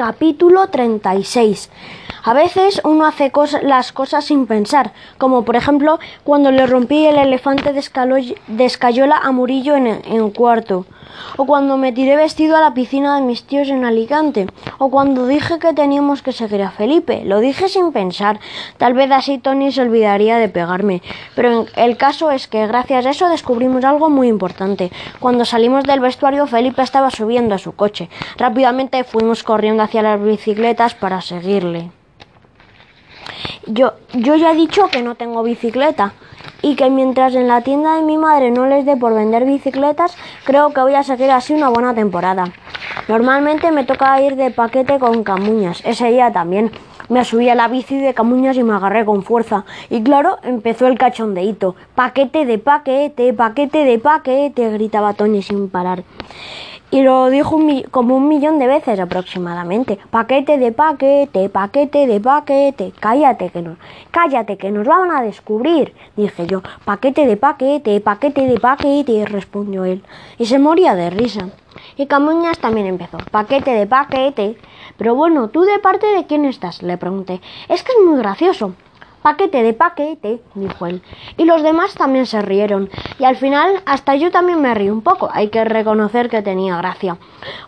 Capítulo 36. A veces uno hace las cosas sin pensar, como por ejemplo cuando le rompí el elefante de escayola a Murillo en, en cuarto, o cuando me tiré vestido a la piscina de mis tíos en Alicante, o cuando dije que teníamos que seguir a Felipe. Lo dije sin pensar. Tal vez así Tony se olvidaría de pegarme. Pero el caso es que gracias a eso descubrimos algo muy importante. Cuando salimos del vestuario, Felipe estaba subiendo a su coche. Rápidamente fuimos corriendo hacia las bicicletas para seguirle. Yo, yo ya he dicho que no tengo bicicleta y que mientras en la tienda de mi madre no les dé por vender bicicletas, creo que voy a seguir así una buena temporada. Normalmente me toca ir de paquete con Camuñas, ese día también. Me subí a la bici de Camuñas y me agarré con fuerza. Y claro, empezó el cachondeíto. Paquete de paquete, paquete de paquete, gritaba Tony sin parar. Y lo dijo un como un millón de veces aproximadamente. Paquete de paquete, paquete de paquete. Cállate que nos, cállate que nos van a descubrir, dije yo. Paquete de paquete, paquete de paquete, respondió él. Y se moría de risa. Y Camuñas también empezó. Paquete de paquete. Pero bueno, ¿tú de parte de quién estás? le pregunté. Es que es muy gracioso. Paquete de paquete, dijo él. Y los demás también se rieron. Y al final hasta yo también me reí un poco. Hay que reconocer que tenía gracia.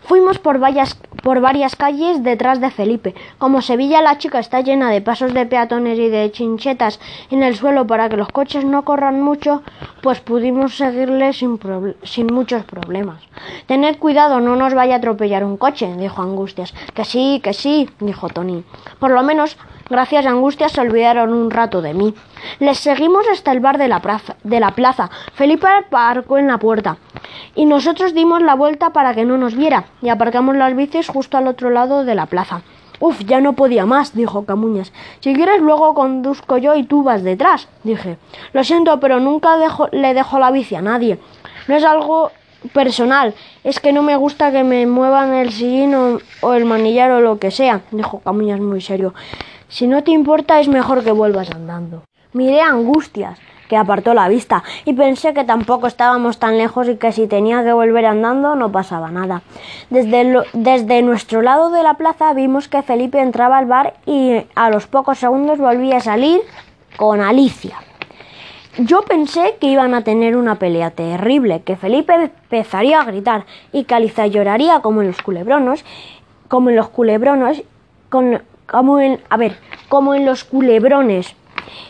Fuimos por varias, por varias calles detrás de Felipe. Como Sevilla la chica está llena de pasos de peatones y de chinchetas en el suelo para que los coches no corran mucho, pues pudimos seguirle sin, sin muchos problemas. Tened cuidado, no nos vaya a atropellar un coche, dijo Angustias. Que sí, que sí, dijo Tony. Por lo menos Gracias a Angustias se olvidaron un rato de mí. Les seguimos hasta el bar de la, plaza, de la plaza. Felipe aparcó en la puerta. Y nosotros dimos la vuelta para que no nos viera. Y aparcamos las bicis justo al otro lado de la plaza. Uf, ya no podía más, dijo Camuñas. Si quieres luego conduzco yo y tú vas detrás, dije. Lo siento, pero nunca dejo- le dejo la bici a nadie. No es algo personal, es que no me gusta que me muevan el sillín o el manillar o lo que sea, dijo Camuñas muy serio. Si no te importa, es mejor que vuelvas andando. Miré a Angustias, que apartó la vista, y pensé que tampoco estábamos tan lejos y que si tenía que volver andando no pasaba nada. Desde, desde nuestro lado de la plaza vimos que Felipe entraba al bar y a los pocos segundos volvía a salir con Alicia. Yo pensé que iban a tener una pelea terrible, que Felipe empezaría a gritar y que Alicia lloraría como en los culebronos, como en los culebronos, con, como en, a ver, como en los culebrones,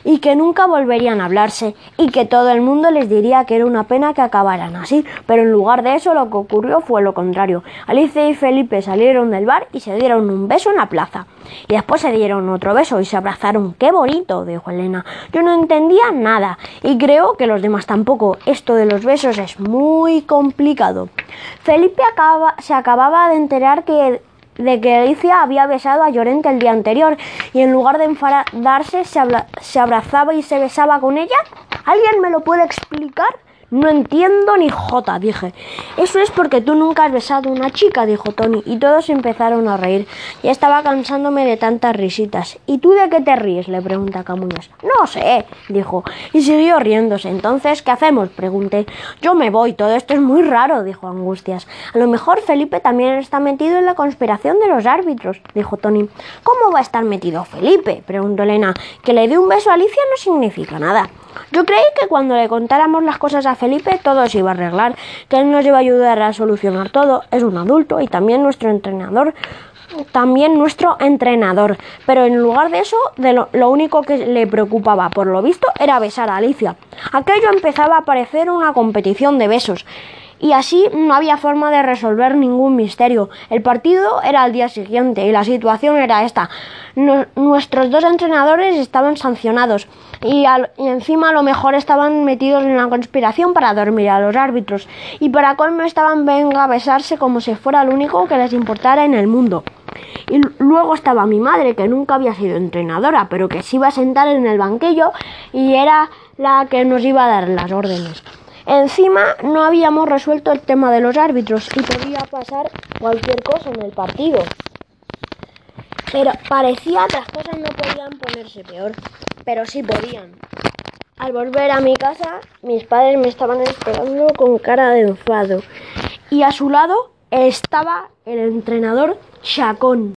y que nunca volverían a hablarse, y que todo el mundo les diría que era una pena que acabaran así, pero en lugar de eso lo que ocurrió fue lo contrario. Alicia y Felipe salieron del bar y se dieron un beso en la plaza. Y después se dieron otro beso y se abrazaron. ¡Qué bonito! dijo Elena. Yo no entendía nada y creo que los demás tampoco. Esto de los besos es muy complicado. Felipe acaba- se acababa de enterar que de que Alicia había besado a Llorente el día anterior y en lugar de enfadarse se, se abrazaba y se besaba con ella. ¿Alguien me lo puede explicar? No entiendo ni jota, dije. Eso es porque tú nunca has besado a una chica, dijo Tony, y todos empezaron a reír. Ya estaba cansándome de tantas risitas. ¿Y tú de qué te ríes? le pregunta Camuñas. No sé, dijo, y siguió riéndose. Entonces, ¿qué hacemos? pregunté. Yo me voy, todo esto es muy raro, dijo Angustias. A lo mejor Felipe también está metido en la conspiración de los árbitros, dijo Tony. ¿Cómo va a estar metido Felipe? preguntó Elena. Que le dé un beso a Alicia no significa nada. Yo creí que cuando le contáramos las cosas a Felipe todo se iba a arreglar, que él nos iba a ayudar a solucionar todo. Es un adulto y también nuestro entrenador. También nuestro entrenador. Pero en lugar de eso, de lo, lo único que le preocupaba, por lo visto, era besar a Alicia. Aquello empezaba a parecer una competición de besos. Y así no había forma de resolver ningún misterio. El partido era al día siguiente y la situación era esta. Nu- nuestros dos entrenadores estaban sancionados y, al- encima a lo mejor estaban metidos en una conspiración para dormir a los árbitros. Y para colmo estaban venga a besarse como si fuera lo único que les importara en el mundo. Y luego estaba mi madre, que nunca había sido entrenadora, pero que se iba a sentar en el banquillo y era la que nos iba a dar las órdenes. Encima no habíamos resuelto el tema de los árbitros y podía pasar cualquier cosa en el partido. Pero parecía que las cosas no podían ponerse peor, pero sí podían. Al volver a mi casa, mis padres me estaban esperando con cara de enfado y a su lado estaba el entrenador Chacón.